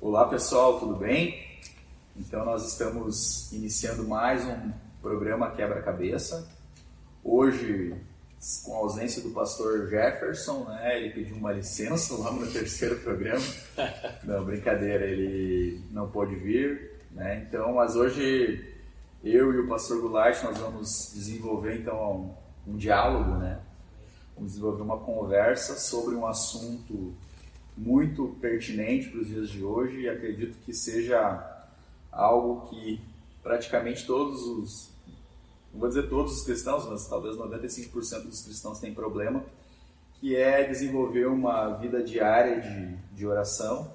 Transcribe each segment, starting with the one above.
Olá pessoal, tudo bem? Então nós estamos iniciando mais um programa Quebra-Cabeça. Hoje, com a ausência do pastor Jefferson, né? Ele pediu uma licença lá no terceiro programa. Não, brincadeira, ele não pôde vir, né? Então, mas hoje eu e o pastor Goulart nós vamos desenvolver então um, um diálogo, né? Vamos desenvolver uma conversa sobre um assunto muito pertinente para os dias de hoje e acredito que seja algo que praticamente todos os, não vou dizer todos os cristãos, mas talvez 95% dos cristãos têm problema, que é desenvolver uma vida diária de, de oração.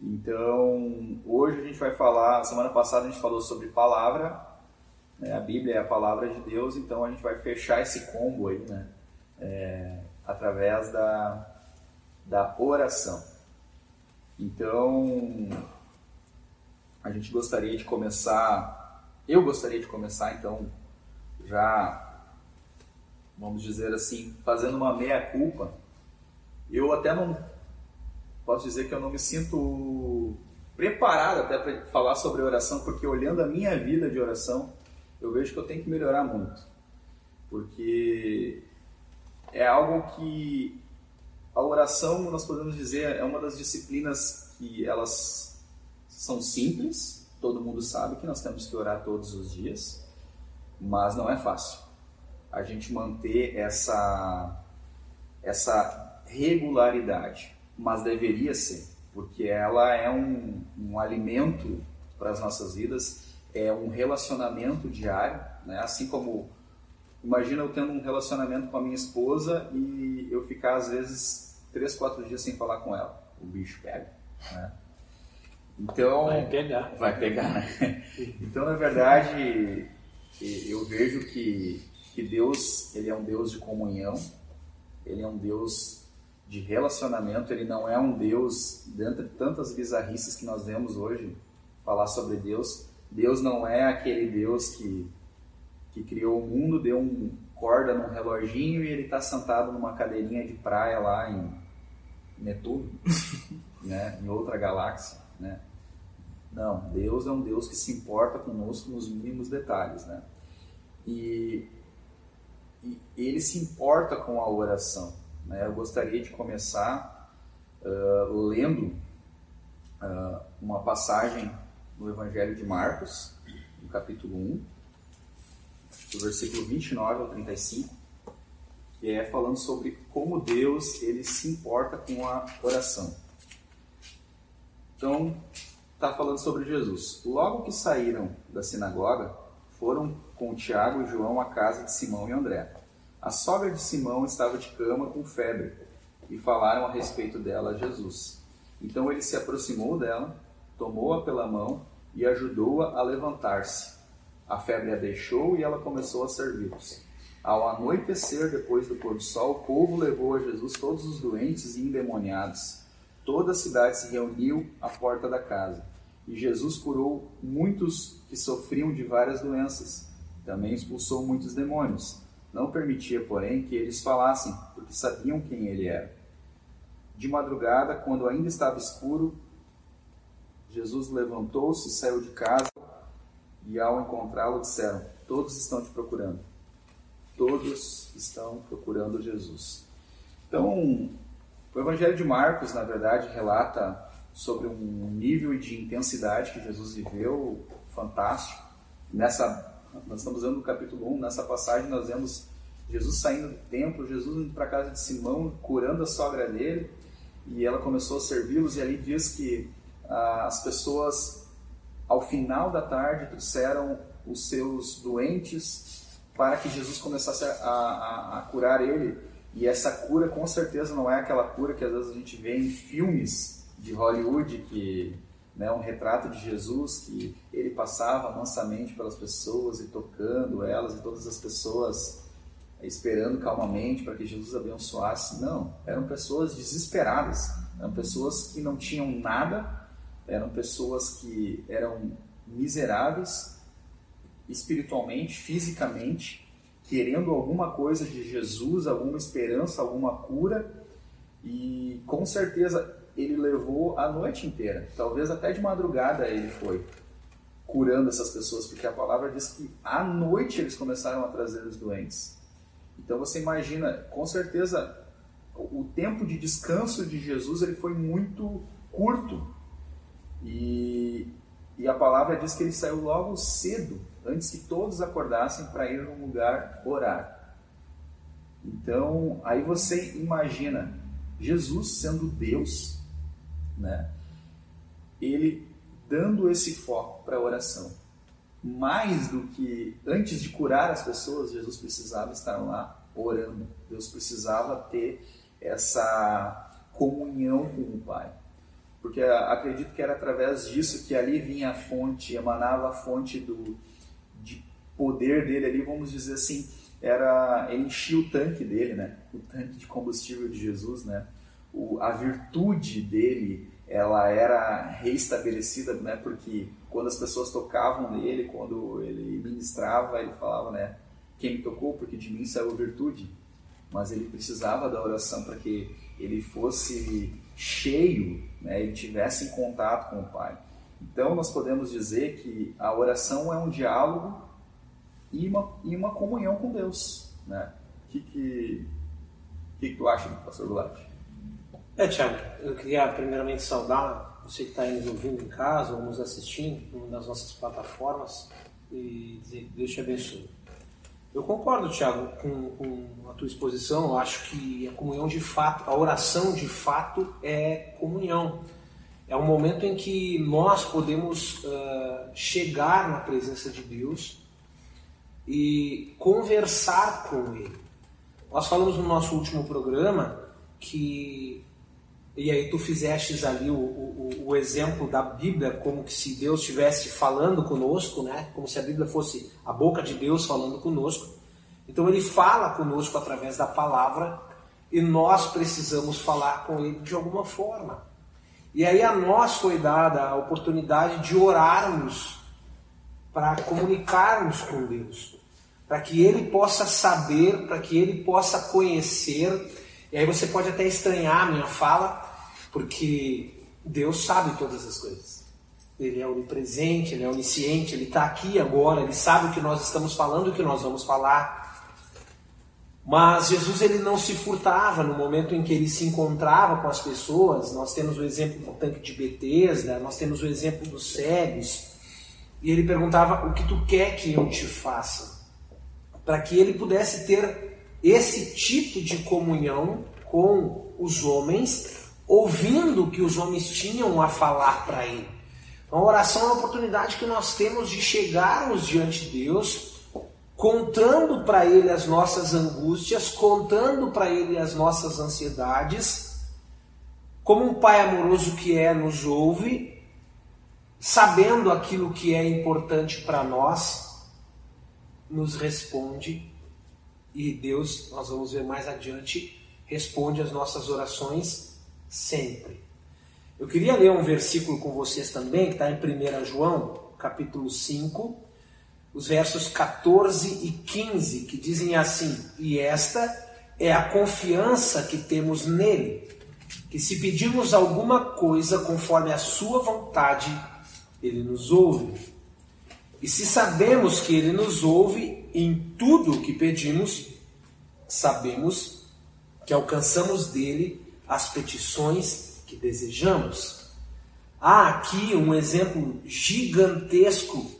Então, hoje a gente vai falar, semana passada a gente falou sobre palavra, né? a Bíblia é a palavra de Deus, então a gente vai fechar esse combo aí, né? É, através da, da oração. Então, a gente gostaria de começar, eu gostaria de começar então, já, vamos dizer assim, fazendo uma meia-culpa. Eu até não, posso dizer que eu não me sinto preparado até para falar sobre oração, porque olhando a minha vida de oração, eu vejo que eu tenho que melhorar muito. Porque é algo que a oração, nós podemos dizer, é uma das disciplinas que elas são simples, todo mundo sabe que nós temos que orar todos os dias, mas não é fácil. A gente manter essa essa regularidade, mas deveria ser, porque ela é um, um alimento para as nossas vidas, é um relacionamento diário, né? assim como Imagina eu tendo um relacionamento com a minha esposa e eu ficar às vezes três, quatro dias sem falar com ela. O bicho pega, né? Então vai pegar, vai pegar, né? Então na verdade eu vejo que que Deus ele é um Deus de comunhão, ele é um Deus de relacionamento, ele não é um Deus dentro de tantas bizarrices que nós vemos hoje falar sobre Deus. Deus não é aquele Deus que que criou o mundo, deu um corda num reloginho e ele está sentado numa cadeirinha de praia lá em Netuno, né, em outra galáxia, né? Não, Deus é um Deus que se importa conosco nos mínimos detalhes, né? E, e ele se importa com a oração. Né? Eu gostaria de começar uh, lendo uh, uma passagem no Evangelho de Marcos, no capítulo 1, do versículo 29 ao 35, que é falando sobre como Deus ele se importa com a oração. Então, está falando sobre Jesus. Logo que saíram da sinagoga, foram com Tiago e João à casa de Simão e André. A sogra de Simão estava de cama com febre e falaram a respeito dela a Jesus. Então ele se aproximou dela, tomou-a pela mão e ajudou-a a levantar-se. A febre a deixou e ela começou a servi-los. Ao anoitecer, depois do pôr do sol, o povo levou a Jesus todos os doentes e endemoniados. Toda a cidade se reuniu à porta da casa. E Jesus curou muitos que sofriam de várias doenças. Também expulsou muitos demônios. Não permitia, porém, que eles falassem, porque sabiam quem ele era. De madrugada, quando ainda estava escuro, Jesus levantou-se, saiu de casa e ao encontrá-lo disseram: Todos estão te procurando. Todos estão procurando Jesus. Então, o Evangelho de Marcos, na verdade, relata sobre um nível de intensidade que Jesus viveu fantástico. Nessa, nós estamos vendo no capítulo 1, nessa passagem nós vemos Jesus saindo do templo, Jesus indo para a casa de Simão, curando a sogra dele, e ela começou a servi-los, e ali diz que ah, as pessoas ao final da tarde trouxeram os seus doentes para que Jesus começasse a, a, a, curar ele. E essa cura com certeza não é aquela cura que às vezes a gente vê em filmes de Hollywood, que né, um retrato de Jesus que ele passava mansamente pelas pessoas e tocando elas e todas as pessoas esperando calmamente para que Jesus abençoasse. Não, eram pessoas desesperadas, eram pessoas que não tinham nada eram pessoas que eram miseráveis espiritualmente, fisicamente, querendo alguma coisa de Jesus, alguma esperança, alguma cura. E com certeza ele levou a noite inteira, talvez até de madrugada ele foi curando essas pessoas, porque a palavra diz que à noite eles começaram a trazer os doentes. Então você imagina, com certeza, o tempo de descanso de Jesus ele foi muito curto. E, e a palavra diz que ele saiu logo cedo, antes que todos acordassem para ir num lugar orar. Então, aí você imagina Jesus sendo Deus, né? Ele dando esse foco para a oração. Mais do que antes de curar as pessoas, Jesus precisava estar lá orando. Deus precisava ter essa comunhão com o Pai. Porque acredito que era através disso que ali vinha a fonte, emanava a fonte do, de poder dele ali, vamos dizer assim, era ele enchia o tanque dele, né? O tanque de combustível de Jesus, né? O, a virtude dele, ela era reestabelecida, né? Porque quando as pessoas tocavam nele, quando ele ministrava, ele falava, né? Quem me tocou, porque de mim saiu virtude. Mas ele precisava da oração para que ele fosse cheio, né? Ele tivesse em contato com o Pai. Então nós podemos dizer que a oração é um diálogo e uma, e uma comunhão com Deus. Né? O que, que, que, tu acha, pastor Goulart? É, Tiago, eu queria primeiramente saudar você que está nos ouvindo em casa ou nos assistindo nas nossas plataformas e dizer que Deus te abençoe. Eu concordo, Tiago, com, com, a tua exposição. Eu acho que a comunhão de fato, a oração de fato é comunhão. É um momento em que nós podemos uh, chegar na presença de Deus e conversar com Ele. Nós falamos no nosso último programa que e aí tu fizestes ali o, o, o, exemplo da Bíblia como que se Deus estivesse falando conosco, né? Como se a Bíblia fosse a boca de Deus falando conosco. Então ele fala conosco através da palavra e nós precisamos falar com ele de alguma forma. E aí a nós foi dada a oportunidade de orarmos para comunicarmos com Deus, para que Ele possa saber, para que Ele possa conhecer. E aí você pode até estranhar a minha fala, porque Deus sabe todas as coisas. Ele é onipresente, Ele é onisciente, Ele está aqui agora, Ele sabe o que nós estamos falando, o que nós vamos falar. Mas Jesus ele não se furtava no momento em que ele se encontrava com as pessoas. Nós temos o exemplo do tanque de Betesda, nós temos o exemplo dos cegos, e ele perguntava: O que tu quer que eu te faça? Para que ele pudesse ter esse tipo de comunhão com os homens, ouvindo o que os homens tinham a falar para ele. Então, a oração é uma oportunidade que nós temos de chegarmos diante de Deus, contando para Ele as nossas angústias, contando para Ele as nossas ansiedades. Como um Pai amoroso que é, nos ouve sabendo aquilo que é importante para nós, nos responde e Deus, nós vamos ver mais adiante, responde as nossas orações sempre. Eu queria ler um versículo com vocês também, que está em 1 João, capítulo 5, os versos 14 e 15, que dizem assim: E esta é a confiança que temos nele, que se pedirmos alguma coisa conforme a sua vontade, ele nos ouve. E se sabemos que ele nos ouve em tudo o que pedimos, sabemos que alcançamos dele as petições que desejamos. Há aqui um exemplo gigantesco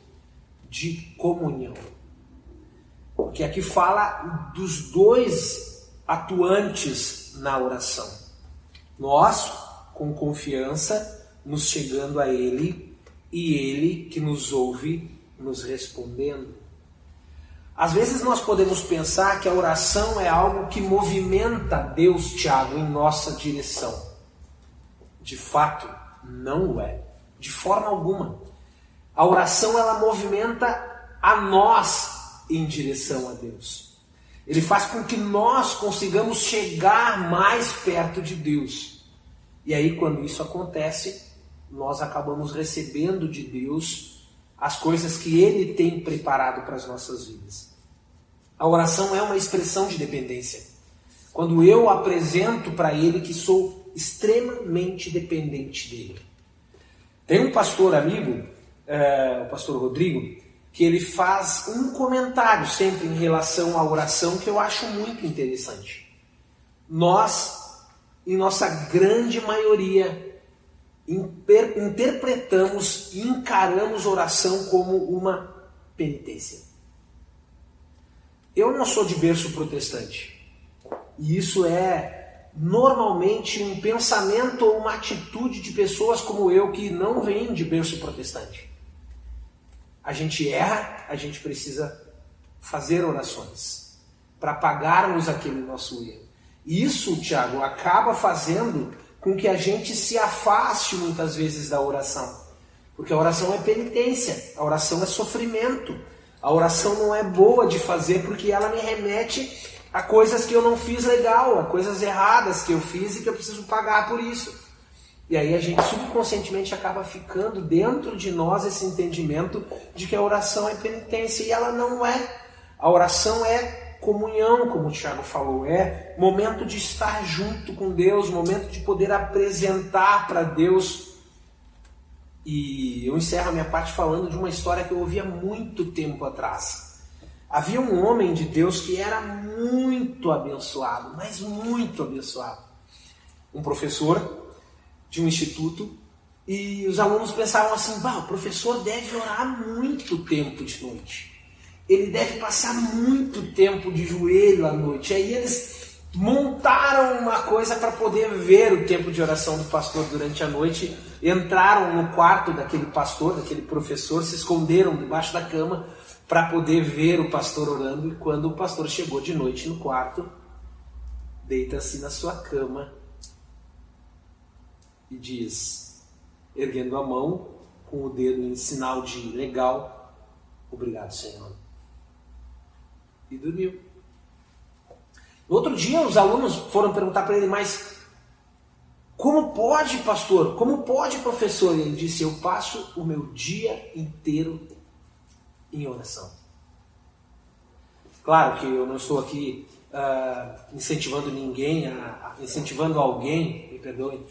de comunhão. Porque aqui fala dos dois atuantes na oração. Nós, com confiança, nos chegando a Ele e Ele que nos ouve nos respondendo. Às vezes nós podemos pensar que a oração é algo que movimenta Deus, Tiago, em nossa direção. De fato, não é. De forma alguma. A oração ela movimenta a nós em direção a Deus. Ele faz com que nós consigamos chegar mais perto de Deus. E aí, quando isso acontece, nós acabamos recebendo de Deus as coisas que Ele tem preparado para as nossas vidas. A oração é uma expressão de dependência. Quando eu apresento para Ele que sou extremamente dependente dele. Tem um pastor amigo, é, o pastor Rodrigo, que ele faz um comentário sempre em relação à oração que eu acho muito interessante. Nós, em nossa grande maioria, interpretamos e encaramos oração como uma penitência. Eu não sou de berço protestante. E isso é normalmente um pensamento ou uma atitude de pessoas como eu que não vêm de berço protestante. A gente erra, a gente precisa fazer orações para pagarmos aquele nosso erro. Isso, Tiago, acaba fazendo com que a gente se afaste muitas vezes da oração. Porque a oração é penitência, a oração é sofrimento. A oração não é boa de fazer porque ela me remete a coisas que eu não fiz legal, a coisas erradas que eu fiz e que eu preciso pagar por isso. E aí a gente subconscientemente acaba ficando dentro de nós esse entendimento de que a oração é penitência e ela não é. A oração é comunhão, como o Tiago falou, é momento de estar junto com Deus, momento de poder apresentar para Deus e eu encerro a minha parte falando de uma história que eu ouvi há muito tempo atrás. Havia um homem de Deus que era muito abençoado, mas muito abençoado. Um professor de um instituto e os alunos pensavam assim: bah, o professor deve orar muito tempo de noite. Ele deve passar muito tempo de joelho à noite. Aí eles montaram uma coisa para poder ver o tempo de oração do pastor durante a noite, entraram no quarto daquele pastor, daquele professor, se esconderam debaixo da cama para poder ver o pastor orando. E quando o pastor chegou de noite no quarto, deita-se na sua cama e diz, erguendo a mão com o dedo em sinal de legal, obrigado, Senhor. E dormiu. No outro dia, os alunos foram perguntar para ele, mas como pode, pastor? Como pode, professor? Ele disse: Eu passo o meu dia inteiro em oração. Claro que eu não estou aqui uh, incentivando ninguém, a, a, incentivando alguém, me perdoem,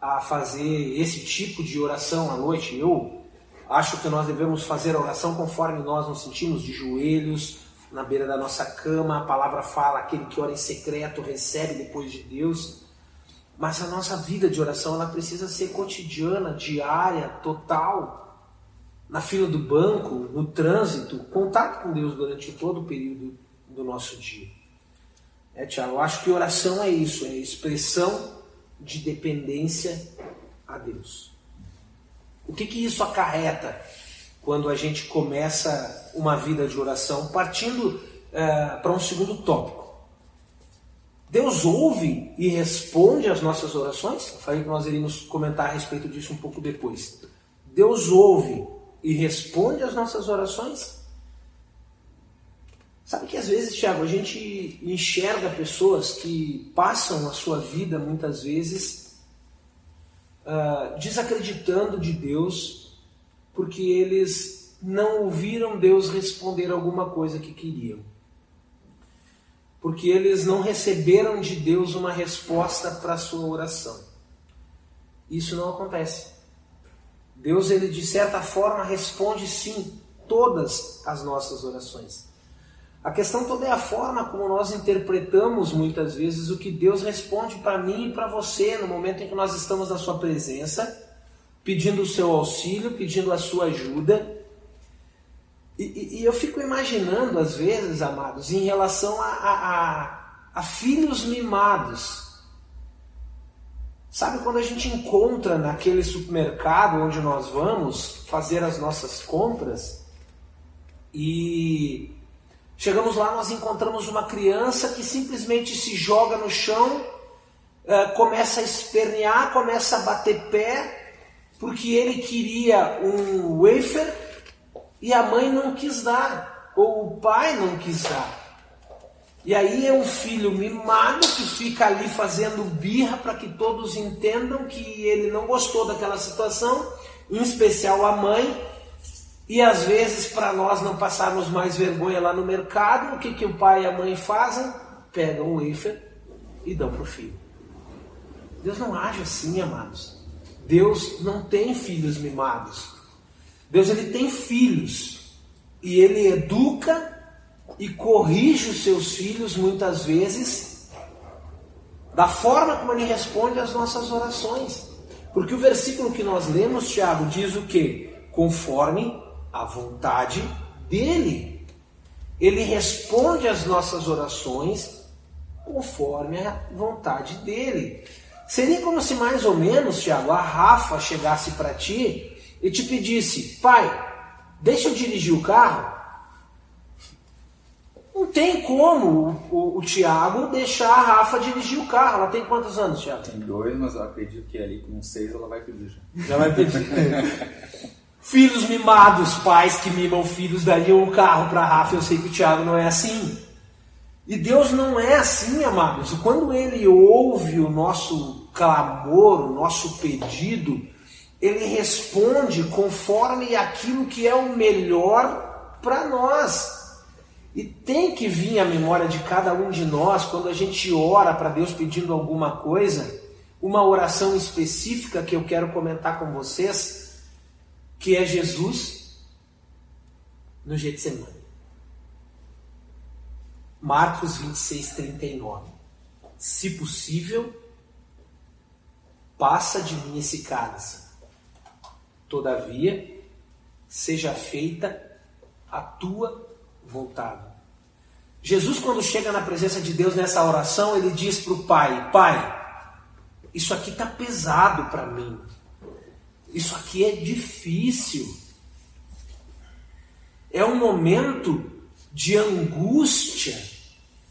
a fazer esse tipo de oração à noite. Eu acho que nós devemos fazer a oração conforme nós nos sentimos, de joelhos, na beira da nossa cama, a palavra fala: aquele que ora em secreto recebe depois de Deus. Mas a nossa vida de oração ela precisa ser cotidiana, diária, total. Na fila do banco, no trânsito, contato com Deus durante todo o período do nosso dia. É, Tiago, eu acho que oração é isso, é expressão de dependência a Deus. O que, que isso acarreta quando a gente começa uma vida de oração, partindo é, para um segundo tópico. Deus ouve e responde às nossas orações? Eu falei que nós iríamos comentar a respeito disso um pouco depois. Deus ouve e responde às nossas orações? Sabe que às vezes, Tiago, a gente enxerga pessoas que passam a sua vida muitas vezes uh, desacreditando de Deus porque eles não ouviram Deus responder alguma coisa que queriam. Porque eles não receberam de Deus uma resposta para a sua oração. Isso não acontece. Deus, ele de certa forma responde sim todas as nossas orações. A questão toda é a forma como nós interpretamos muitas vezes o que Deus responde para mim e para você no momento em que nós estamos na Sua presença pedindo o seu auxílio, pedindo a sua ajuda. E, e, eu fico imaginando, às vezes, amados, em relação a, a, a, a filhos mimados. Sabe quando a gente encontra naquele supermercado onde nós vamos fazer as nossas compras e chegamos lá, nós encontramos uma criança que simplesmente se joga no chão, eh, começa a espernear, começa a bater pé porque ele queria um wafer e a mãe não quis dar, ou o pai não quis dar. E aí é um filho mimado que fica ali fazendo birra para que todos entendam que ele não gostou daquela situação, em especial a mãe. E às vezes, para nós não passarmos mais vergonha lá no mercado, o que, que o pai e a mãe fazem? Pegam o wafer e dão para o filho. Deus não age assim, amados. Deus não tem filhos mimados. Deus ele tem filhos e ele educa e corrige os seus filhos muitas vezes da forma como ele responde às nossas orações. Porque o versículo que nós lemos, Tiago, diz o que? Conforme a vontade dele. Ele responde às nossas orações conforme a vontade dele. Seria como se mais ou menos, Tiago, a Rafa chegasse para ti e te pedisse, pai, deixa eu dirigir o carro. Não tem como o, o, o Tiago deixar a Rafa dirigir o carro. Ela tem quantos anos, Tiago? Tem dois, mas eu acredito que ali com seis ela vai pedir já. Já vai pedir. filhos mimados, pais que mimam filhos, dariam o carro para a Rafa. Eu sei que o Tiago não é assim. E Deus não é assim, amados. Quando Ele ouve o nosso clamor, o nosso pedido, Ele responde conforme aquilo que é o melhor para nós. E tem que vir à memória de cada um de nós, quando a gente ora para Deus pedindo alguma coisa, uma oração específica que eu quero comentar com vocês, que é Jesus no Getsemane. Marcos 26, 39. Se possível, passa de mim esse cálice. Todavia, seja feita a tua vontade. Jesus, quando chega na presença de Deus nessa oração, ele diz para o Pai: Pai, isso aqui está pesado para mim. Isso aqui é difícil. É um momento de angústia,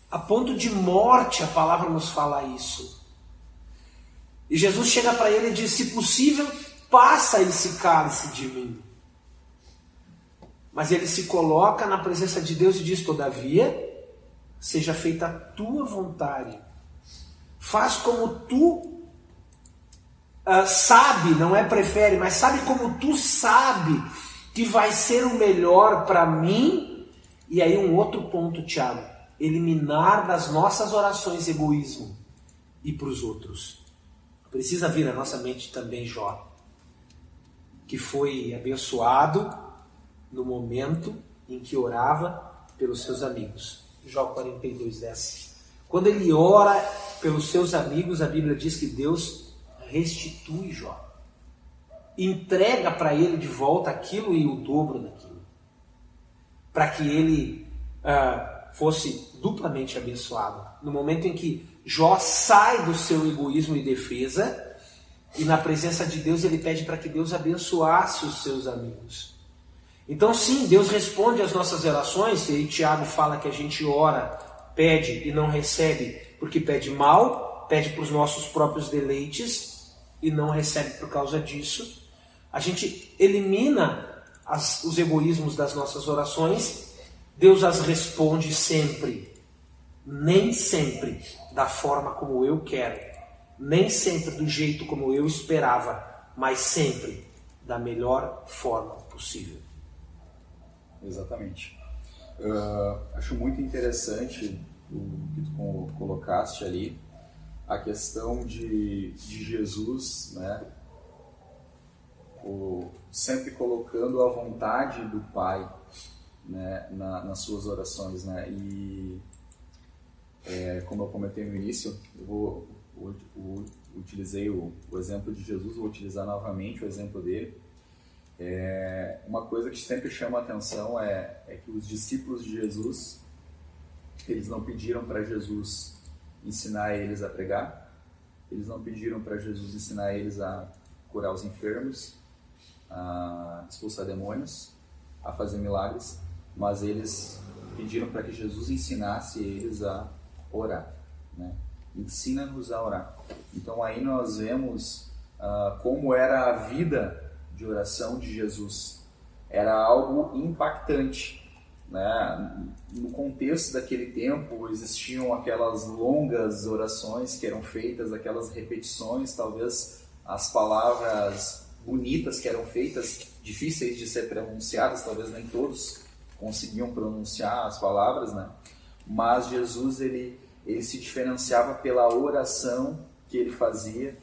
a ponto de morte, a palavra nos fala isso. E Jesus chega para ele e diz: Se possível, passa esse cálice de mim. Mas ele se coloca na presença de Deus e diz: Todavia, seja feita a tua vontade. Faz como tu uh, sabe, não é prefere, mas sabe como tu sabe que vai ser o melhor para mim e aí um outro ponto, Tiago, eliminar das nossas orações egoísmo e para os outros. Precisa vir à nossa mente também Jó, que foi abençoado no momento em que orava pelos seus amigos. Jó 42, 10. Quando ele ora pelos seus amigos, a Bíblia diz que Deus restitui Jó. Entrega para ele de volta aquilo e o dobro daquilo para que ele uh, fosse duplamente abençoado. No momento em que Jó sai do seu egoísmo e defesa, e na presença de Deus ele pede para que Deus abençoasse os seus amigos. Então, sim, Deus responde às nossas orações, e Tiago fala que a gente ora, pede e não recebe porque pede mal, pede para os nossos próprios deleites e não recebe por causa disso. A gente elimina as, os egoísmos das nossas orações, Deus as responde sempre, nem sempre da forma como eu quero, nem sempre do jeito como eu esperava, mas sempre da melhor forma possível. Exatamente. Uh, acho muito interessante o que tu colocaste ali, a questão de, de Jesus, né? o, sempre colocando a vontade do Pai né, na, nas suas orações. Né? E, é, como eu comentei no início, eu vou, utilizei o, o, exemplo de Jesus, vou utilizar novamente o exemplo dele. É, uma coisa que sempre chama a atenção é, é que os discípulos de Jesus, eles não pediram para Jesus ensinar eles a pregar, eles não pediram para Jesus ensinar eles a curar os enfermos, a expulsar demônios, a fazer milagres, mas eles pediram para que Jesus ensinasse eles a orar. Né? Ensina-nos a orar. Então aí nós vemos uh, como era a vida de oração de Jesus. Era algo impactante. Né? No contexto daquele tempo existiam aquelas longas orações que eram feitas, aquelas repetições, talvez as palavras bonitas que eram feitas, difíceis de ser pronunciadas, talvez nem todos conseguiam pronunciar as palavras, né? Mas Jesus ele ele se diferenciava pela oração que ele fazia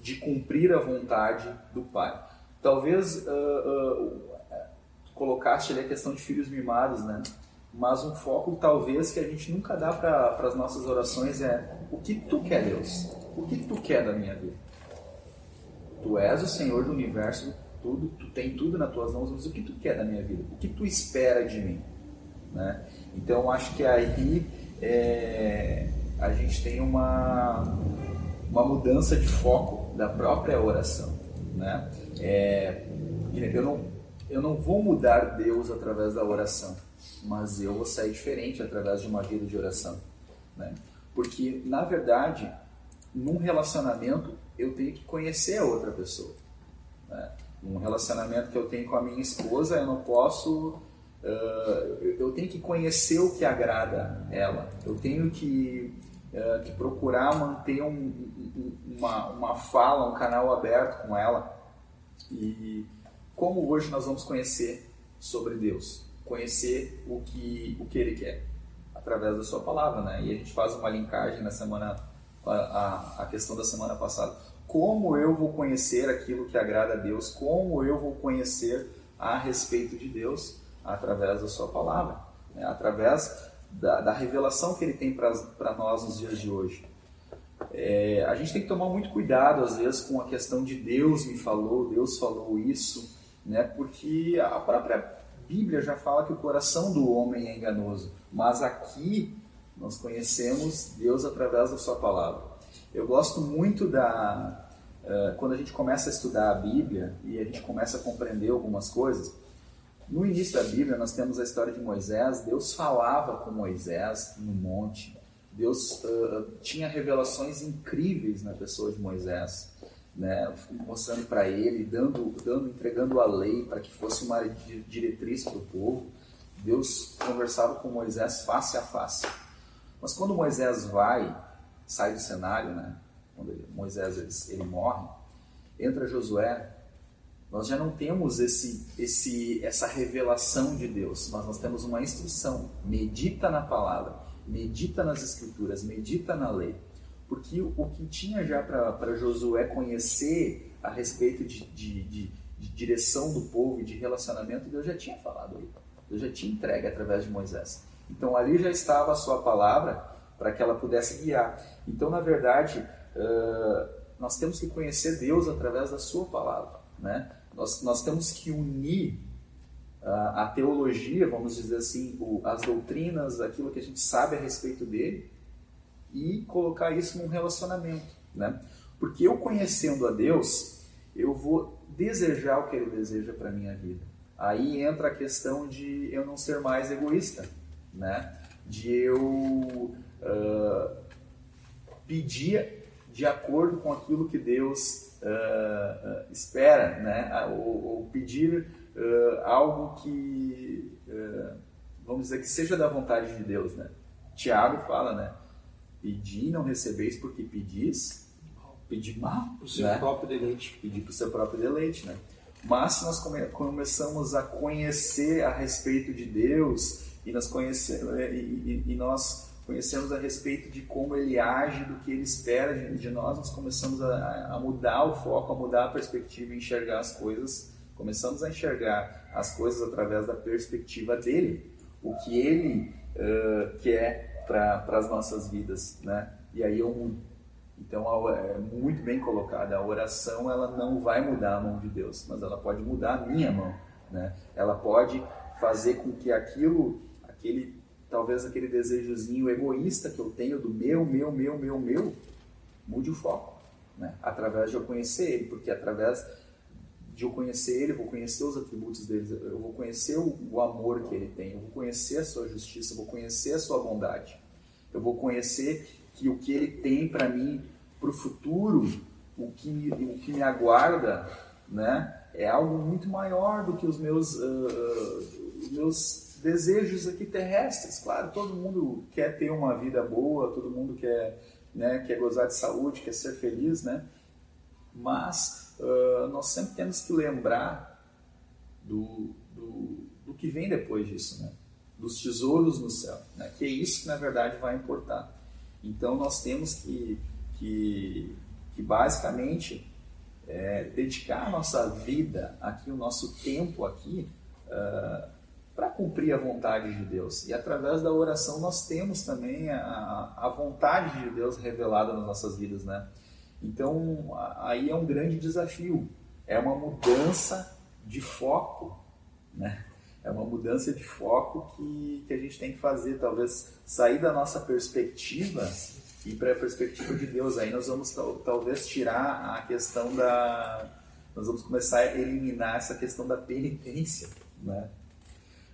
de cumprir a vontade do Pai. Talvez uh, uh, colocaste ali a questão de filhos mimados, né? Mas um foco talvez que a gente nunca dá para as nossas orações é o que tu quer, Deus? O que tu quer da minha vida? Tu és o Senhor do universo, tudo, tu tem tudo nas tuas mãos, mas o que tu quer da minha vida? O que tu espera de mim? Né? Então acho que aí é, a gente tem uma, uma mudança de foco da própria oração. Né? É, eu, não, eu não vou mudar Deus através da oração, mas eu vou sair diferente através de uma vida de oração. Né? Porque, na verdade, num relacionamento, eu tenho que conhecer a outra pessoa. Né? Um relacionamento que eu tenho com a minha esposa, eu não posso. Uh, eu tenho que conhecer o que agrada ela. Eu tenho que, uh, que procurar manter um, um, uma, uma fala, um canal aberto com ela. E como hoje nós vamos conhecer sobre Deus? Conhecer o que, o que Ele quer através da Sua palavra, né? E a gente faz uma linkagem na semana a, a questão da semana passada como eu vou conhecer aquilo que agrada a Deus, como eu vou conhecer a respeito de Deus através da Sua palavra, né? através da, da, revelação que Ele tem para nós nos dias de hoje. É, a gente tem que tomar muito cuidado, às vezes, com a questão de Deus me falou, Deus falou isso, né? porque a própria Bíblia já fala que o coração do homem é enganoso, mas aqui nós conhecemos Deus através da Sua palavra. Eu gosto muito da. Uh, quando a gente começa a estudar a Bíblia e a gente começa a compreender algumas coisas. No início da Bíblia, nós temos a história de Moisés. Deus falava com Moisés no monte. Deus uh, tinha revelações incríveis na pessoa de Moisés, né? mostrando para ele, dando, dando, entregando a lei para que fosse uma diretriz para o povo. Deus conversava com Moisés face a face. Mas quando Moisés vai sai do cenário, né? Quando ele, Moisés ele, ele morre, entra Josué. Nós já não temos esse, esse, essa revelação de Deus, mas nós temos uma instrução. Medita na palavra, medita nas escrituras, medita na lei. Porque o, o que tinha já para Josué conhecer a respeito de, de, de, de, direção do povo e de relacionamento, Deus já tinha falado aí. Deus já tinha entregue através de Moisés. Então ali já estava a sua palavra para que ela pudesse guiar. Então, na verdade, uh, nós temos que conhecer Deus através da Sua palavra. Né? Nós, nós temos que unir uh, a teologia, vamos dizer assim, o, as doutrinas, aquilo que a gente sabe a respeito dele, e colocar isso num relacionamento. Né? Porque eu conhecendo a Deus, eu vou desejar o que Ele deseja para minha vida. Aí entra a questão de eu não ser mais egoísta, né? de eu uh, pedir de acordo com aquilo que Deus uh, espera, né? ou, ou pedir algo que, vamos dizer, que seja da vontade de Deus. Né? Tiago fala, né? Pedir e não recebeis porque pedis, pedir mal. Para o seu né? próprio deleite. Pedir para o seu próprio deleite, né? Mas se nós come começamos a conhecer a respeito de Deus e nós conhecemos e, e, e nós conhecemos a respeito de como ele age, do que ele espera de, de nós, nós começamos a, a, mudar o foco, a mudar a perspectiva, enxergar as coisas, começamos a enxergar as coisas através da perspectiva dele, o que ele uh, quer para as nossas vidas, né? E aí eu mudo. Então é muito bem colocada. A oração ela não vai mudar a mão de Deus, mas ela pode mudar a minha mão, né? Ela pode fazer com que aquilo, aquele talvez aquele desejozinho egoísta que eu tenho do meu, meu, meu, meu, meu, mude o foco, né? Através de eu conhecer Ele, porque através de eu conhecer Ele, eu vou conhecer os atributos dele, eu vou conhecer o, amor que Ele tem, eu vou conhecer a Sua justiça, eu vou conhecer a Sua bondade, eu vou conhecer que o que Ele tem para mim, para o futuro, o que, o que me aguarda, né? É algo muito maior do que os meus, uh, os meus desejos aqui terrestres. Claro, todo mundo quer ter uma vida boa, todo mundo quer, né, quer gozar de saúde, quer ser feliz, né? Mas uh, nós sempre temos que lembrar do, do, do, que vem depois disso, né? Dos tesouros no céu, né? Que é isso que na verdade vai importar. Então nós temos que, que, que basicamente é, dedicar a nossa vida aqui, o nosso tempo aqui, uh, para cumprir a vontade de Deus. E através da oração nós temos também a, a vontade de Deus revelada nas nossas vidas, né? Então aí é um grande desafio, é uma mudança de foco, né? É uma mudança de foco que, que a gente tem que fazer, talvez sair da nossa perspectiva e para a perspectiva de Deus. Aí nós vamos talvez tirar a questão da. Nós vamos começar a eliminar essa questão da penitência. Né?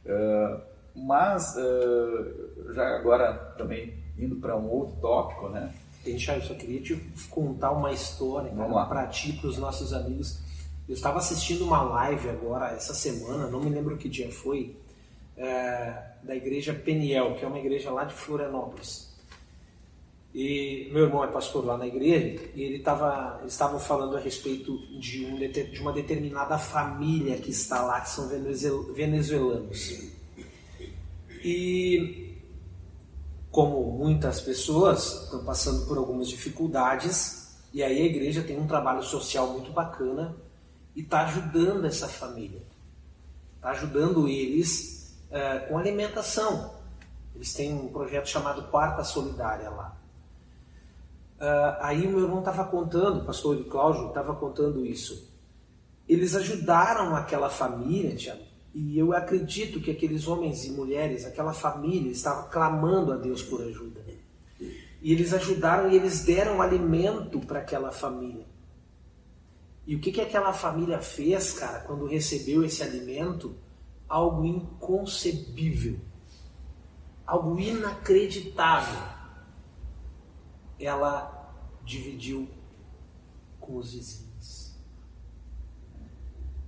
Uh, mas, uh, já agora também indo para um outro tópico, né? Deixa, eu só queria te contar uma história para ti, para os nossos amigos. Eu estava assistindo uma live agora, essa semana, não me lembro que dia foi, é, da igreja Peniel, que é uma igreja lá de Florianópolis. E meu irmão é pastor lá na igreja e ele eles estavam falando a respeito de, um, de uma determinada família que está lá, que são venezuelanos. E como muitas pessoas estão passando por algumas dificuldades, e aí a igreja tem um trabalho social muito bacana e está ajudando essa família, está ajudando eles é, com alimentação. Eles têm um projeto chamado Quarta Solidária lá. Uh, aí o meu irmão estava contando, o pastor Cláudio estava contando isso. Eles ajudaram aquela família, Tiago, e eu acredito que aqueles homens e mulheres, aquela família, estava clamando a Deus por ajuda. E eles ajudaram e eles deram alimento para aquela família. E o que, que aquela família fez, cara, quando recebeu esse alimento? Algo inconcebível. Algo inacreditável. Ela dividiu com os vizinhos.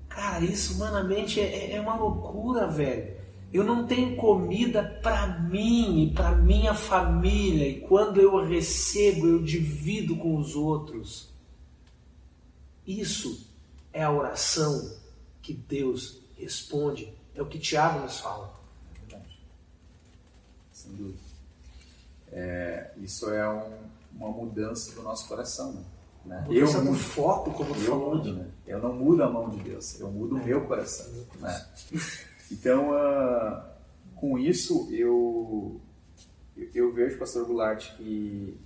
Cara, isso humanamente é, é uma loucura, velho. Eu não tenho comida para mim e para minha família, e quando eu recebo, eu divido com os outros. Isso é a oração que Deus responde. É o que Tiago nos fala. É verdade. Sem dúvida. É, isso é um, uma mudança do nosso coração. Né? Mudança eu do foco, como tu falou. Mudo, né? Eu não mudo a mão de Deus, eu mudo o meu coração. Né? Então, uh, com isso, eu, eu vejo, pastor Goulart, que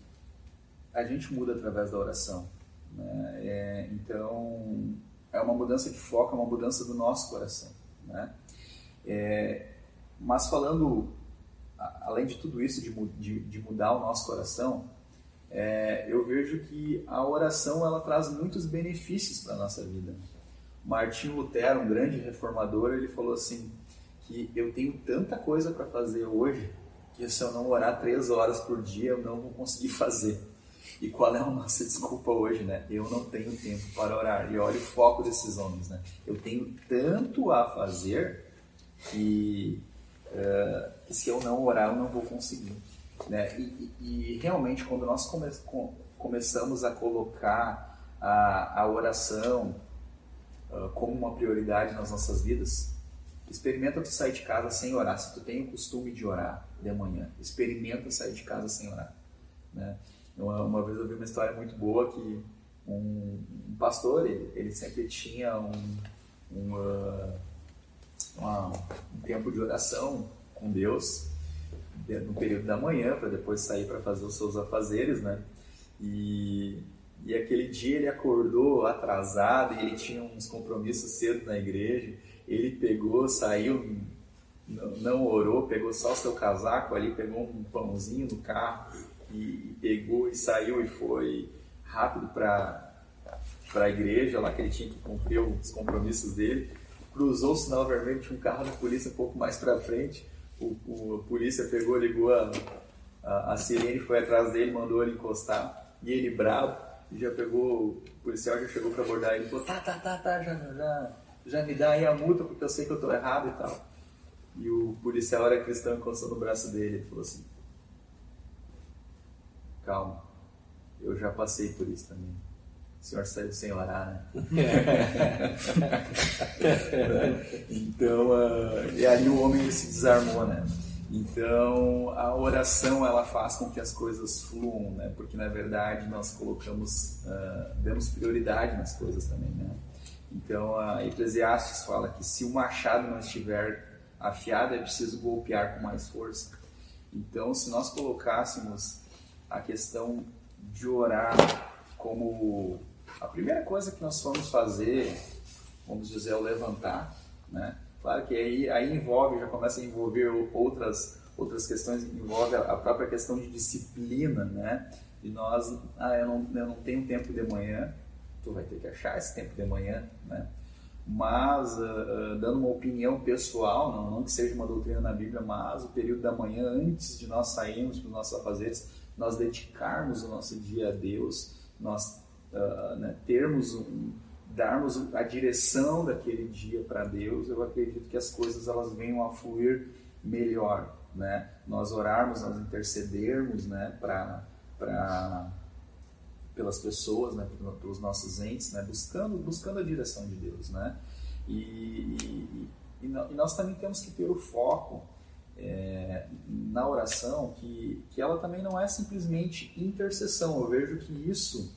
a gente muda através da oração. Né? É, então, é uma mudança de foco, é uma mudança do nosso coração. Né? É, mas falando, além de tudo isso, de, de, de mudar o nosso coração, é, eu vejo que a oração ela traz muitos benefícios para a nossa vida. Martinho Lutero, um grande reformador, ele falou assim que eu tenho tanta coisa para fazer hoje que se eu não orar três horas por dia eu não vou conseguir fazer. E qual é a nossa desculpa hoje, né? Eu não tenho tempo para orar. E olha o foco desses homens, né? Eu tenho tanto a fazer que, uh, que se eu não orar eu não vou conseguir. Né? E, e, realmente, quando nós come, com, começamos a colocar a, a oração uh, como uma prioridade nas nossas vidas, experimenta tu sair de casa sem orar. Se tu tem o costume de orar de manhã, experimenta sair de casa sem orar. Né? Uma, uma vez eu vi uma história muito boa que um, um pastor, ele, ele, sempre tinha um, um, uh, uma, um tempo de oração com Deus no período da manhã para depois sair para fazer os seus afazeres, né? E, e aquele dia ele acordou atrasado e ele tinha uns compromissos cedo na igreja. Ele pegou, saiu, não, não orou, pegou só o seu casaco ali, pegou um pãozinho no carro e, e pegou e saiu e foi rápido para para a igreja lá que ele tinha que cumprir os compromissos dele. Cruzou o sinal vermelho, tinha um carro da polícia um pouco mais para frente o, o, a polícia pegou, ligou a, a, a sirene, foi atrás dele, mandou ele encostar, e ele bravo, já pegou, o policial já chegou para abordar ele, falou, tá, tá, tá, tá, já, já, já me dá aí a multa porque eu sei que eu tô errado e tal. E o policial era cristão, encostou no braço dele e falou assim, calma, eu já passei por isso também. O senhor saiu sem orar, né? então, uh, e aí o homem se desarmou, né? Então, a oração ela faz com que as coisas fluam, né? Porque na verdade nós colocamos, uh, damos prioridade nas coisas também, né? Então, a Eclesiastes fala que se o machado não estiver afiado, é preciso golpear com mais força. Então, se nós colocássemos a questão de orar como a primeira coisa que nós vamos fazer, vamos dizer, é o levantar, né? Claro que aí, aí envolve, já começa a envolver outras, outras questões, envolve a própria questão de disciplina, né? E nós, ah, eu não, eu não tenho tempo de manhã, tu vai ter que achar esse tempo de manhã, né? Mas, uh, uh, dando uma opinião pessoal, não, não que seja uma doutrina na Bíblia, mas o período da manhã, antes de nós sairmos para os nossos afazeres, nós dedicarmos o nosso dia a Deus, nós uh, né, termos um, darmos a direção daquele dia para Deus, eu acredito que as coisas elas venham a fluir melhor, né? Nós orarmos, nós intercedermos, né, para para pelas pessoas, né, pelos nossos entes, né, buscando buscando a direção de Deus, né? E, e, e, nós também temos que ter o foco é, na oração que, que ela também não é simplesmente intercessão. Eu vejo que isso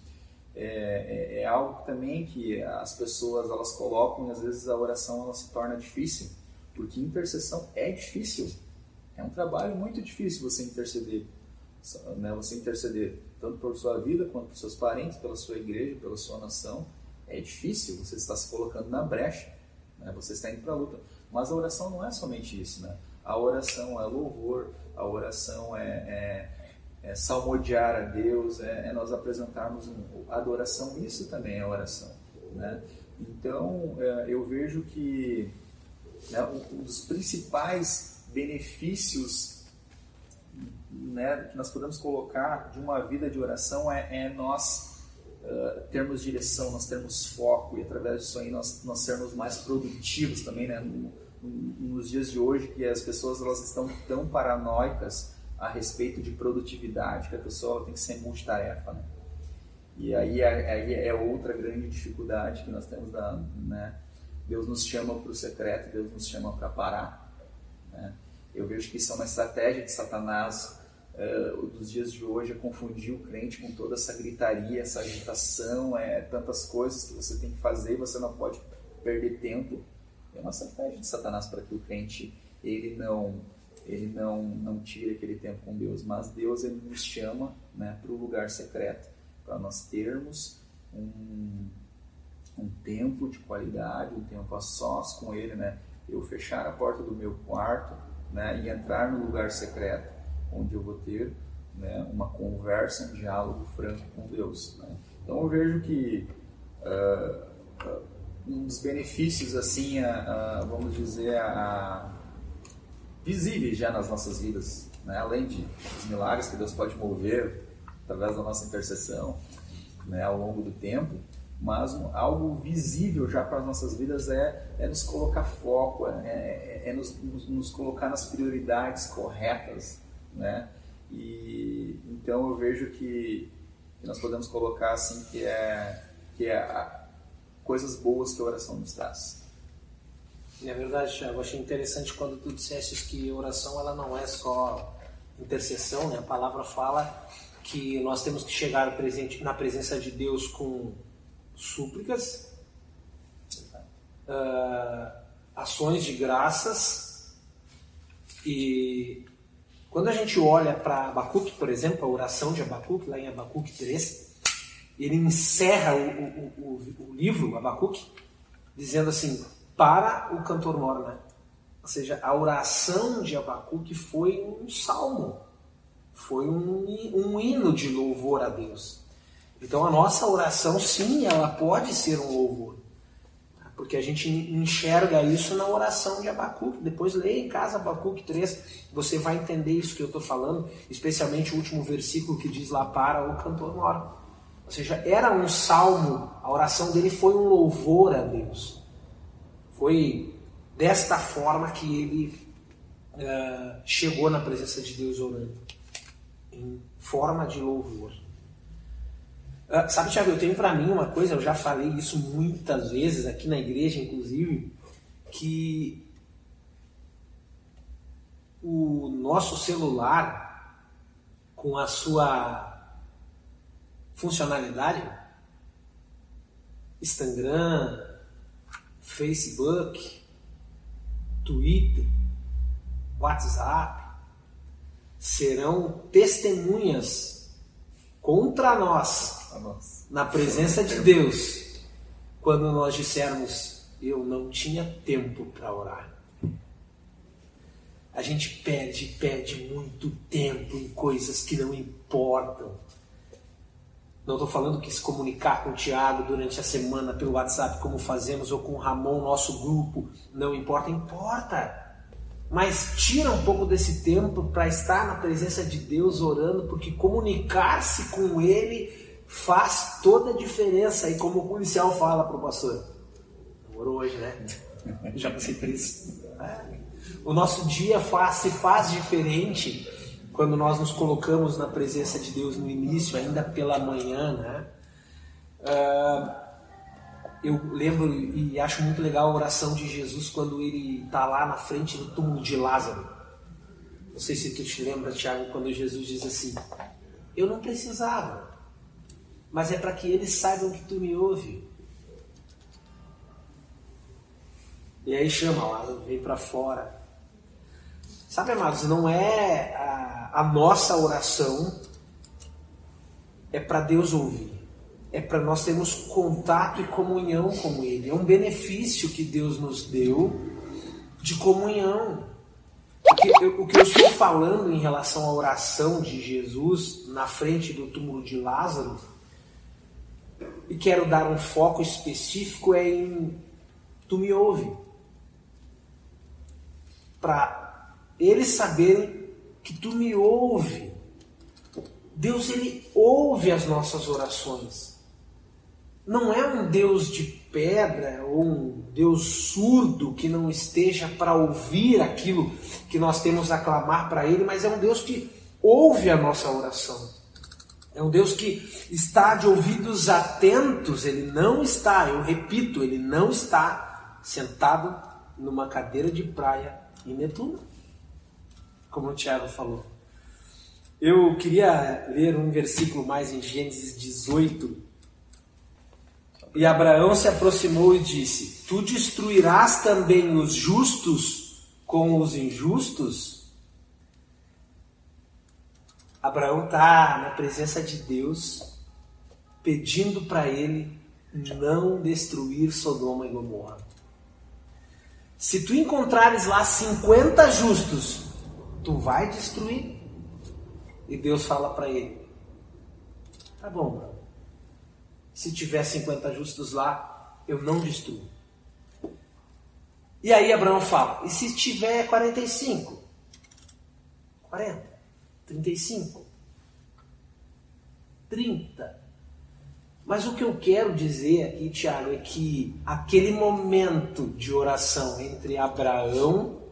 é, é, é, algo também que as pessoas elas colocam e às vezes a oração ela se torna difícil, porque intercessão é difícil. É um trabalho muito difícil você interceder, né? Você interceder tanto por sua vida quanto por seus parentes, pela sua igreja, pela sua nação. É difícil, você está se colocando na brecha, né? Você está indo para a luta. Mas a oração não é somente isso, né? A oração é louvor, a oração é, é é, salmodiar a Deus, é, é nós apresentarmos um, adoração, isso também é oração. Né? Então, é, eu vejo que né, um, um, dos principais benefícios né, que nós podemos colocar de uma vida de oração é, é nós uh, termos direção, nós termos foco e através disso aí nós, nós sermos mais produtivos também, né? No, nos dias de hoje que as pessoas elas estão tão paranoicas a respeito de produtividade, que a pessoa tem que ser multitarefa, né? E aí, é, aí é outra grande dificuldade que nós temos da, né? Deus nos chama para o secreto, Deus nos chama para parar. Né? Eu vejo que isso é uma estratégia de Satanás uh, dos dias de hoje, é confundir o crente com toda essa gritaria, essa agitação, é tantas coisas que você tem que fazer, você não pode perder tempo. É uma estratégia de Satanás para que o crente ele não ele não, não tira aquele tempo com Deus, mas Deus ele nos chama né, para o lugar secreto, para nós termos um, um tempo de qualidade, um tempo a sós com Ele, né? Eu fechar a porta do meu quarto né, e entrar no lugar secreto, onde eu vou ter né, uma conversa, um diálogo franco com Deus. Né? Então eu vejo que uh, um dos benefícios, assim, uh, vamos dizer, a, visíveis já nas nossas vidas, né? além de os milagres que Deus pode mover através da nossa intercessão né? ao longo do tempo, mas um, algo visível já para as nossas vidas é, é nos colocar foco, é, é, é nos, nos, nos, colocar nas prioridades corretas, né? E então eu vejo que, que nós podemos colocar assim que é que é a, coisas boas que a oração nos traz. É verdade, Thiago. Achei interessante quando tu disseste que oração ela não é só intercessão, né? A palavra fala que nós temos que chegar presente, na presença de Deus com súplicas, uh, ações de graças e quando a gente olha para Abacuque, por exemplo, a oração de Abacuque, lá em Abacuque 3, ele encerra o, o, o, o livro, Abacuque, dizendo assim: para o cantor mor, né? Ou seja, a oração de Abacuque foi um salmo, foi um, um hino de louvor a Deus. Então a nossa oração, sim, ela pode ser um louvor. Porque a gente enxerga isso na oração de Abacuque. Depois leia em casa Abacuque 3, você vai entender isso que eu estou falando, especialmente o último versículo que diz lá para o cantor mor. Ou seja, era um salmo, a oração dele foi um louvor a Deus. Foi desta forma que ele uh, chegou na presença de Deus orando, em forma de louvor. Uh, sabe, Tiago, eu tenho para mim uma coisa, eu já falei isso muitas vezes aqui na igreja, inclusive, que o nosso celular, com a sua funcionalidade, Instagram, Facebook, Twitter, WhatsApp, serão testemunhas contra nós na presença de Deus quando nós dissermos eu não tinha tempo para orar. A gente perde, perde muito tempo em coisas que não importam. Não estou falando que se comunicar com o Tiago durante a semana pelo WhatsApp, como fazemos, ou com o Ramon, nosso grupo, não importa, importa. Mas tira um pouco desse tempo para estar na presença de Deus orando, porque comunicar-se com Ele faz toda a diferença. E como o policial fala para o pastor, orou hoje, né? Já passei por isso. É. O nosso dia faz, se faz diferente quando nós nos colocamos na presença de Deus no início, ainda pela manhã, né? Uh, eu lembro e acho muito legal a oração de Jesus quando ele está lá na frente do túmulo de Lázaro. Não sei se tu te lembra, Tiago, quando Jesus diz assim: Eu não precisava, mas é para que eles saibam que tu me ouve. E aí chama Lázaro, vem para fora. Sabe, amados, não é a, a nossa oração, é para Deus ouvir é para nós termos contato e comunhão com Ele. É um benefício que Deus nos deu de comunhão. O que, eu, o que eu estou falando em relação à oração de Jesus na frente do túmulo de Lázaro, e quero dar um foco específico, é em tu me ouve. Para eles saberem que tu me ouve. Deus ele ouve as nossas orações não é um Deus de pedra ou um Deus surdo que não esteja para ouvir aquilo que nós temos a clamar para Ele, mas é um Deus que ouve a nossa oração. É um Deus que está de ouvidos atentos, Ele não está, eu repito, Ele não está sentado numa cadeira de praia em Netuno, como o Tiago falou. Eu queria ler um versículo mais em Gênesis 18, e Abraão se aproximou e disse: Tu destruirás também os justos com os injustos? Abraão está na presença de Deus, pedindo para ele não destruir Sodoma e Gomorra. Se tu encontrares lá 50 justos, tu vai destruir? E Deus fala para ele: Tá bom, se tiver 50 justos lá, eu não destruo. E aí Abraão fala: e se tiver 45? 40? 35? 30? Mas o que eu quero dizer aqui, Tiago, é que aquele momento de oração entre Abraão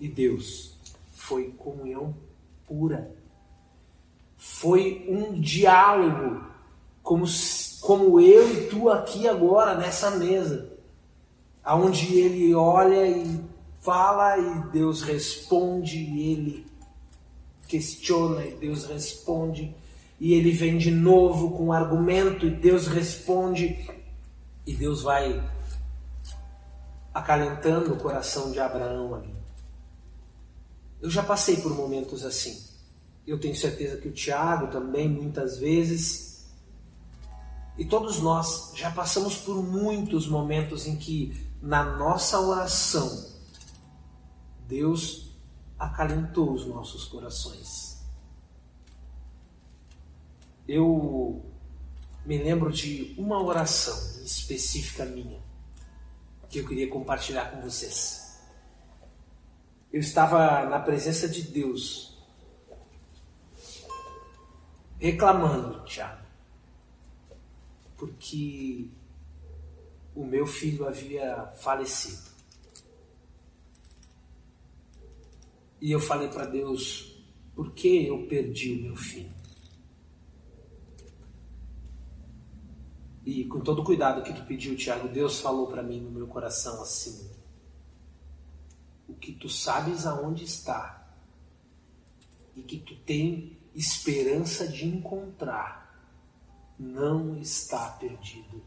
e Deus foi comunhão pura. Foi um diálogo como, como eu e tu aqui agora nessa mesa, aonde ele olha e fala e Deus responde, e ele questiona e Deus responde, e ele vem de novo com um argumento e Deus responde, e Deus vai acalentando o coração de Abraão ali. Eu já passei por momentos assim. Eu tenho certeza que o Tiago também, muitas vezes, e todos nós já passamos por muitos momentos em que, na nossa oração, Deus acalentou os nossos corações. Eu me lembro de uma oração específica minha que eu queria compartilhar com vocês. Eu estava na presença de Deus, reclamando, Tiago porque o meu filho havia falecido. E eu falei para Deus, por que eu perdi o meu filho? E com todo o cuidado que tu pediu, Tiago, Deus falou para mim no meu coração assim: o que tu sabes aonde está e que tu tem esperança de encontrar não está perdido.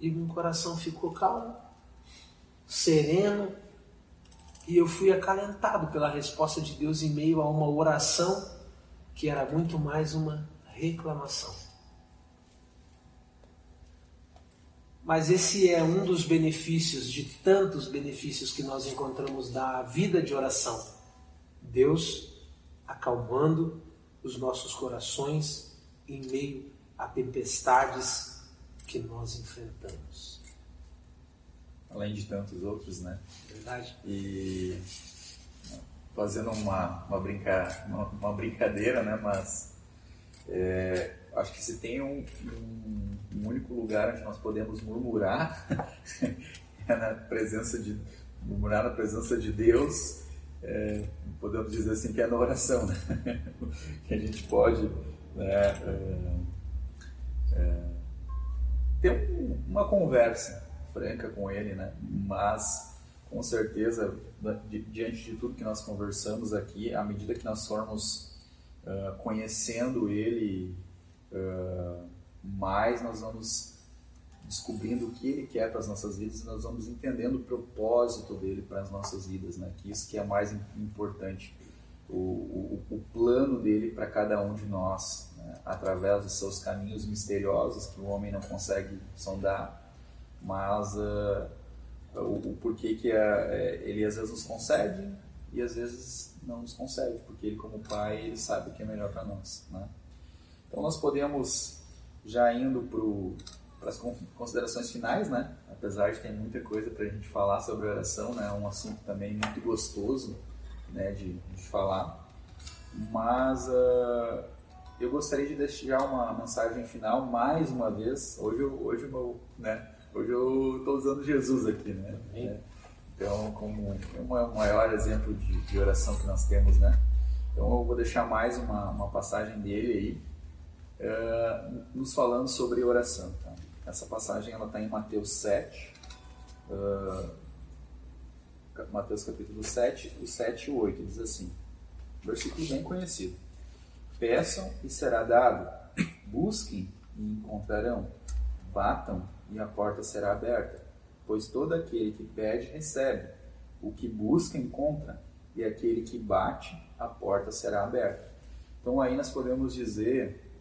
E meu coração ficou calmo, sereno, e eu fui acalentado pela resposta de Deus em meio a uma oração que era muito mais uma reclamação. Mas esse é um dos benefícios, de tantos benefícios que nós encontramos da vida de oração. Deus acalmando os nossos corações em meio a tempestades que nós enfrentamos. Além de tantos outros, né? Verdade. E fazendo uma, uma, brinca, uma, uma brincadeira, né? Mas é, acho que se tem um, um, um, único lugar onde nós podemos murmurar é na presença de murmurar na presença de Deus é, podemos dizer assim que é na oração né? que a gente pode né, é, é, ter uma conversa franca com ele né mas com certeza diante de tudo que nós conversamos aqui à medida que nós formos uh, conhecendo ele uh, mais nós vamos descobrindo o que ele quer para as nossas vidas e nós vamos entendendo o propósito dele para as nossas vidas, né? Que isso que é mais importante, o, o, o plano dele para cada um de nós, né? através dos seus caminhos misteriosos que o homem não consegue sondar, mas uh, o, o, porquê que uh, ele às vezes nos concede e às vezes não nos concede, porque ele como pai ele sabe o que é melhor para nós, né? Então nós podemos, já indo para as considerações finais, né? apesar de ter muita coisa para a gente falar sobre oração, né? é um assunto também muito gostoso né? de, de falar, mas uh, eu gostaria de deixar uma mensagem final mais uma vez. Hoje eu, hoje eu, né? hoje eu estou usando Jesus aqui, né? Então, como é o maior exemplo de, de oração que nós temos, né? Então eu vou deixar mais uma, uma passagem dele aí, uh, nos falando sobre oração. Tá? Essa passagem ela está em Mateus 7, uh, Mateus capítulo 7, o 7 e o 8, diz assim, versículo bem conhecido. Peçam e será dado, busquem e encontrarão, batam e a porta será aberta, pois todo aquele que pede recebe, o que busca encontra, e aquele que bate, a porta será aberta. Então aí nós podemos dizer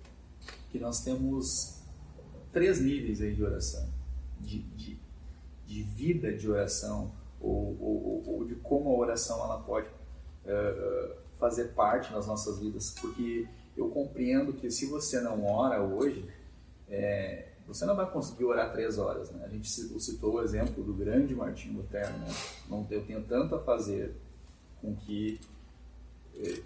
que nós temos três níveis aí de oração, de, de, de vida de oração, ou, ou, ou, de como a oração ela pode uh, fazer parte nas nossas vidas, porque eu compreendo que se você não ora hoje, é, você não vai conseguir orar três horas. Né? A gente citou o exemplo do grande Martinho Lutero. Né? Não, eu tenho tanto a fazer com que,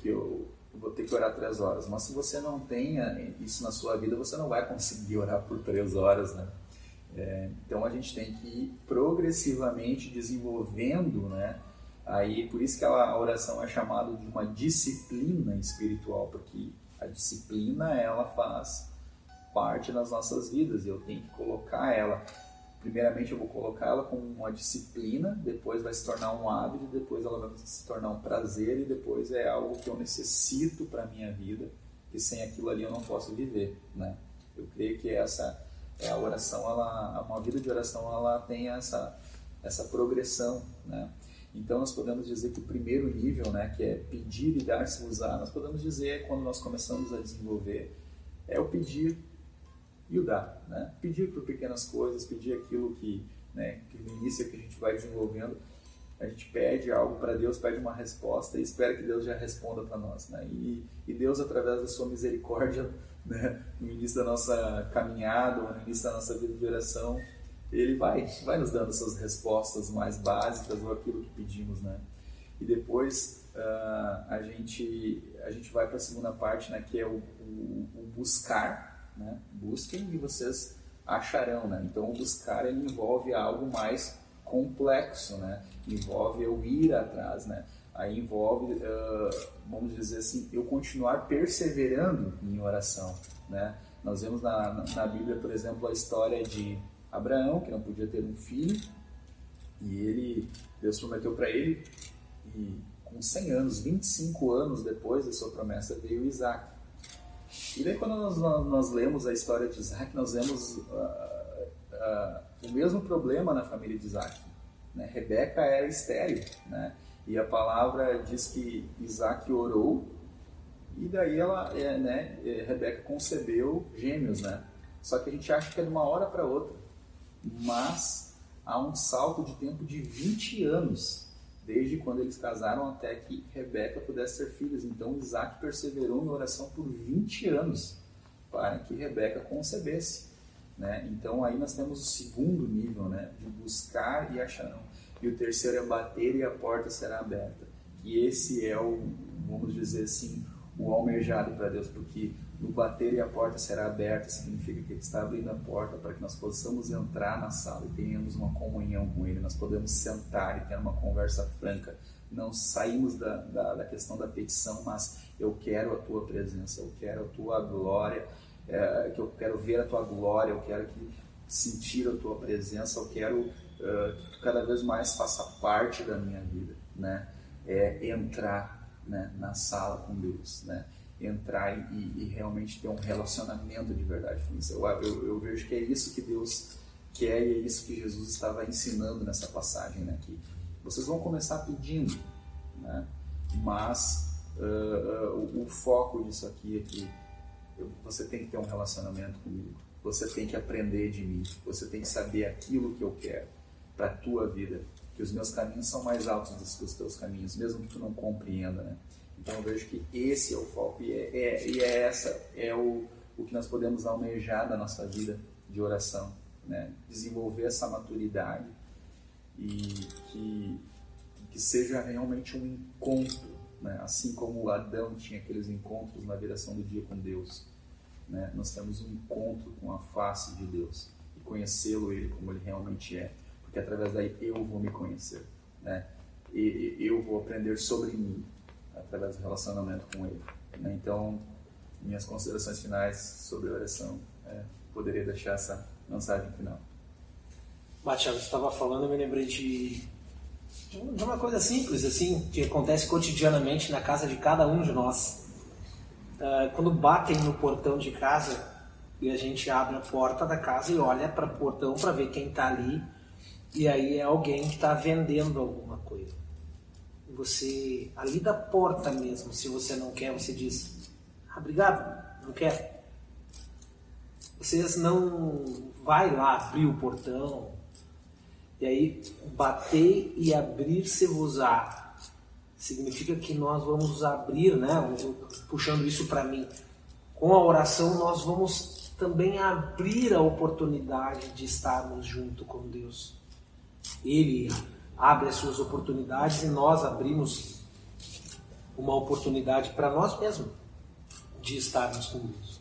que eu vou ter que orar três horas. Mas se você não tenha isso na sua vida, você não vai conseguir orar por três horas, né? É, então a gente tem que ir progressivamente desenvolvendo, né? Aí por isso que a oração é chamada de uma disciplina espiritual, porque a disciplina ela faz parte das nossas vidas e eu tenho que colocar ela primeiramente eu vou colocar ela como uma disciplina, depois vai se tornar um hábito, depois ela vai se tornar um prazer e depois é algo que eu necessito para minha vida, que sem aquilo ali eu não posso viver, né? Eu creio que essa é a oração, ela, uma vida de oração, ela tem essa essa progressão, né? Então nós podemos dizer que o primeiro nível, né, que é pedir e dar-se usar, nós podemos dizer quando nós começamos a desenvolver é o pedir e o dar. Né? Pedir por pequenas coisas, pedir aquilo que, né, que no início é que a gente vai desenvolvendo, a gente pede algo para Deus, pede uma resposta e espera que Deus já responda para nós. Né? E, e, Deus, através da sua misericórdia, né, no início da nossa caminhada, no início da nossa vida de oração, Ele vai, vai nos dando essas respostas mais básicas ou aquilo que pedimos. Né? E depois uh, a, gente, a gente vai para a segunda parte, né, que é o, o, o buscar né? Busquem e vocês acharão, né? Então, buscar ele envolve algo mais complexo, né? Envolve eu ir atrás, né? Aí envolve, uh, vamos dizer assim, eu continuar perseverando em oração, né? Nós vemos na, na Bíblia, por exemplo, a história de Abraão, que não podia ter um filho, E ele, Deus prometeu para ele, e com 100 anos, 25 anos depois da sua promessa, veio Isaac. E daí quando nós, nós lemos a história de Isaac, nós vemos uh, uh, o mesmo problema na família de Isaac. Né? Rebeca era estéril, né? e a palavra diz que Isaac orou, e daí ela, é, né, é, Rebeca concebeu gêmeos, né? Só que a gente acha que é de uma hora para outra. Mas há um salto de tempo de 20 anos, desde quando eles casaram até que Rebeca pudesse ter filhos. Então Isaac perseverou em oração por 20 anos para que Rebeca concebesse. Né? Então aí nós temos o segundo nível, né? de buscar e achar. E o terceiro é bater e a porta será aberta. E esse é o, vamos dizer assim, o almejado para Deus, porque no bater e a porta será aberta significa que Ele está abrindo a porta para que nós possamos entrar na sala e tenhamos uma comunhão com Ele, nós podemos sentar e ter uma conversa franca. Não saímos da, da, da questão da petição, mas eu quero a Tua presença, eu quero a Tua glória, é, que eu quero ver a Tua glória, eu quero que sentir a Tua presença, eu quero uh, que Tu cada vez mais faça parte da minha vida, né? É entrar né, na sala com Deus, né? Entrar e, e, realmente ter um relacionamento de verdade com isso. Eu, eu, eu, vejo que é isso que Deus quer e é isso que Jesus estava ensinando nessa passagem, né? Vocês vão começar pedindo, né? Mas uh, uh, o, o, foco disso aqui é que eu, você tem que ter um relacionamento comigo. Você tem que aprender de mim. Você tem que saber aquilo que eu quero para tua vida. Que os meus caminhos são mais altos do que os teus caminhos, mesmo que tu não compreenda, né? Então vejo que esse é o foco e é, é, e é essa é o, o que nós podemos almejar da nossa vida de oração, né? Desenvolver essa maturidade e que, que seja realmente um encontro, né? Assim como Adão tinha aqueles encontros na viração do dia com Deus, né? Nós temos um encontro com a face de Deus e conhecê-lo ele como ele realmente é, porque através daí eu vou me conhecer, né? E, eu vou aprender sobre mim através do relacionamento com Ele. Né? Então, minhas considerações finais sobre a oração, é, poderia deixar essa mensagem final. Matias, você estava falando, eu me lembrei de, de uma coisa simples, assim, que acontece cotidianamente na casa de cada um de nós. Uh, quando batem no portão de casa e a gente abre a porta da casa e olha para o portão para ver quem está ali, e aí é alguém que está vendendo alguma coisa você, ali da porta mesmo, se você não quer, você diz, ah, obrigado, não quero. Vocês não vai lá abrir o portão, e aí bater e abrir-se-vos-á. Significa que nós vamos abrir, né? Puxando isso para mim. Com a oração nós vamos também abrir a oportunidade de estarmos junto com Deus. Ele abre as suas oportunidades e nós abrimos uma oportunidade para nós mesmos de estarmos com Deus.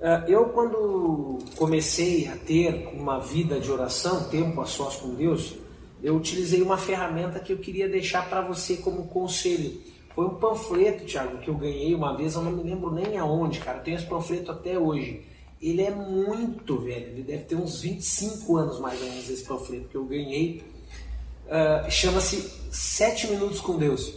Eh, eu, quando comecei a ter uma vida de oração, tempo a sós com Deus, eu utilizei uma ferramenta que eu queria deixar para você como conselho. Foi um panfleto, Thiago, que eu ganhei uma vez, eu não me lembro nem aonde, cara. Eu tenho esse panfleto até hoje. Ele é muito velho, ele deve ter uns 25 anos mais ou menos esse panfleto que eu ganhei uh, chama-se Sete Minutos com Deus,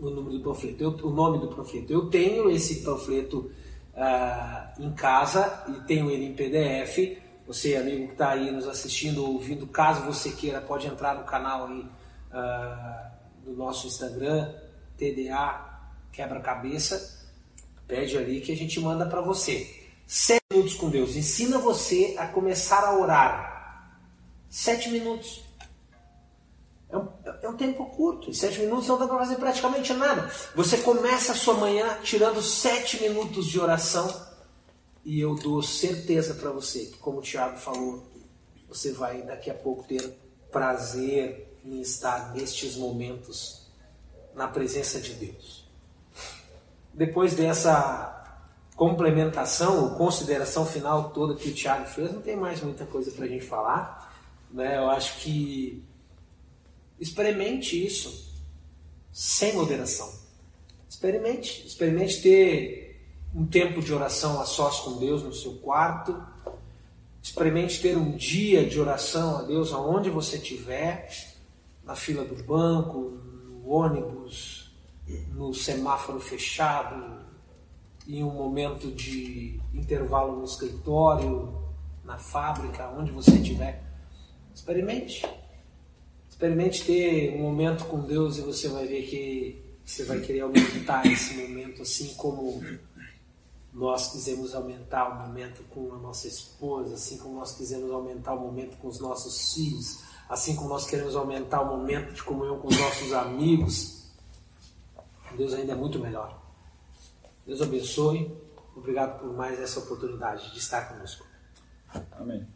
o número do panfleto, eu, o nome do panfleto. Eu tenho esse panfleto uh, em casa e tenho ele em PDF. Você, amigo que está aí nos assistindo ou ouvindo, caso você queira, pode entrar no canal aí uh, do nosso Instagram, TDA Quebra-Cabeça. Pede ali que a gente manda para você. Sete minutos com Deus. Ensina você a começar a orar. Sete minutos. É um, é um tempo curto. Em sete minutos não dá para fazer praticamente nada. Você começa a sua manhã tirando sete minutos de oração e eu dou certeza para você que, como o Tiago falou, você vai daqui a pouco ter prazer em estar nestes momentos na presença de Deus. Depois dessa complementação ou consideração final toda que o Tiago fez, não tem mais muita coisa para a gente falar. Né? Eu acho que Experimente isso sem moderação. Experimente, experimente ter um tempo de oração a sós com Deus no seu quarto. Experimente ter um dia de oração a Deus aonde você estiver, na fila do banco, no ônibus, no semáforo fechado, em um momento de intervalo no escritório, na fábrica, onde você estiver. Experimente. Experimente ter um momento com Deus e você vai ver que você vai querer aumentar esse momento, assim como nós quisemos aumentar o momento com a nossa esposa, assim como nós quisemos aumentar o momento com os nossos filhos, assim como nós queremos aumentar o momento de comunhão com os nossos amigos. Deus ainda é muito melhor. Deus abençoe. Obrigado por mais essa oportunidade de estar conosco. Amém.